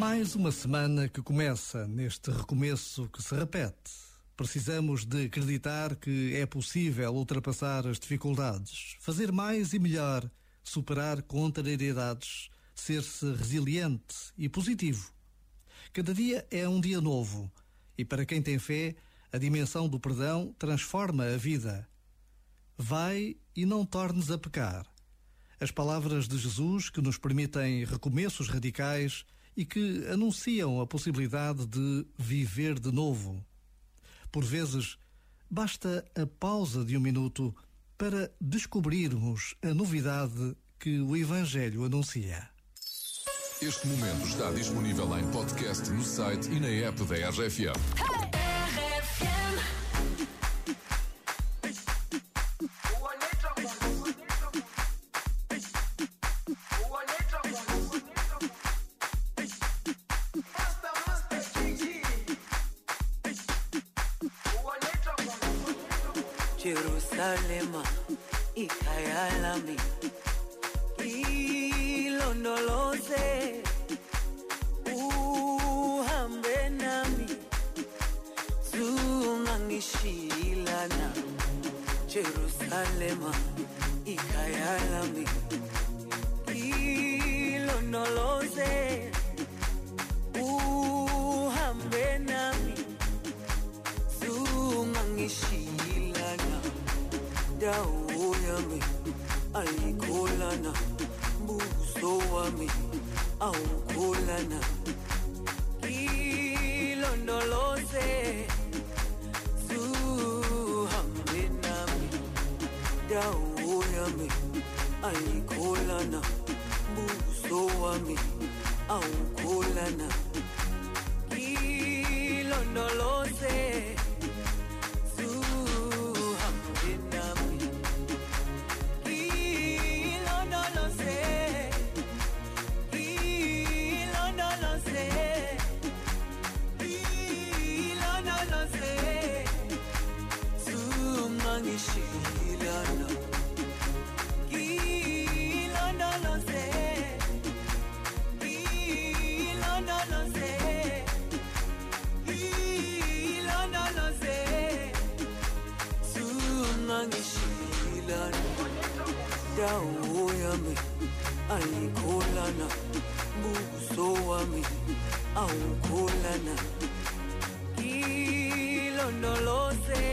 Mais uma semana que começa neste recomeço que se repete. Precisamos de acreditar que é possível ultrapassar as dificuldades, fazer mais e melhor, superar contrariedades, ser-se resiliente e positivo. Cada dia é um dia novo e para quem tem fé, a dimensão do perdão transforma a vida. Vai e não tornes a pecar. As palavras de Jesus que nos permitem recomeços radicais e que anunciam a possibilidade de viver de novo. Por vezes, basta a pausa de um minuto para descobrirmos a novidade que o Evangelho anuncia. Este momento está disponível em podcast no site e na app da RFM. Jerusalema ikhaya lami ilondoloze uhambe nami zungangishilana. Jerusalema ikhaya ilondoloze dawo yami ayikholana buso wami awukholana. Ilondoloze zuhambe nami. Dawo yami ayikholana buso wami awukholana dawo yami ayikholana buso wami awukholana ilondoloze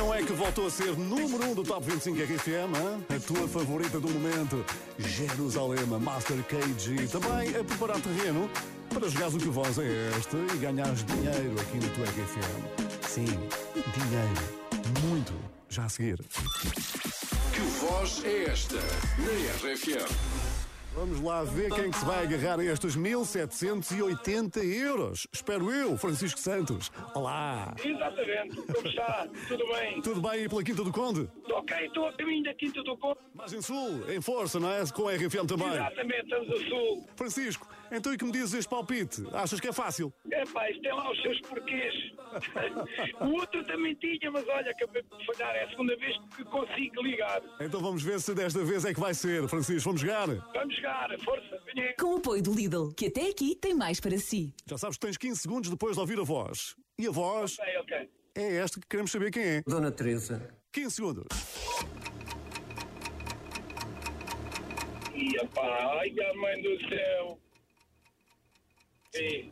não é que voltou a ser número 1 um do Top 25 RFM, hein? a tua favorita do momento, Jerusalema Master KG. Também a preparar terreno para jogares o que voz é esta e ganhares dinheiro aqui no tua RFM. Sim, dinheiro. Muito. Já a seguir. Que voz é esta na RFM? Vamos lá ver quem que se vai agarrar a estes 1780 euros. Espero eu, Francisco Santos. Olá. Exatamente, como está? Tudo bem? Tudo bem aí pela Quinta do Conde? Ok, estou a caminho da Quinta do Conde. Mais em Sul, em força, não é? Com a RFM também. Exatamente, estamos a sul. Francisco, então e que me dizes este palpite? Achas que é fácil? Epá, isto tem lá os seus porquês. o outro também tinha, mas olha, acabei de falhar. É a segunda vez que consigo ligar. Então vamos ver se desta vez é que vai ser. Francisco, vamos jogar? Vamos jogar, força, venha. Com o apoio do Lidl, que até aqui tem mais para si. Já sabes que tens 15 segundos depois de ouvir a voz. E a voz Ok, ok. é esta que queremos saber quem é. Dona Teresa. 15 segundos. E epá, ai, a mãe do céu. Sim.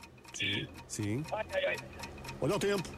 Sim. Ai, ai, ai. Olha o tempo.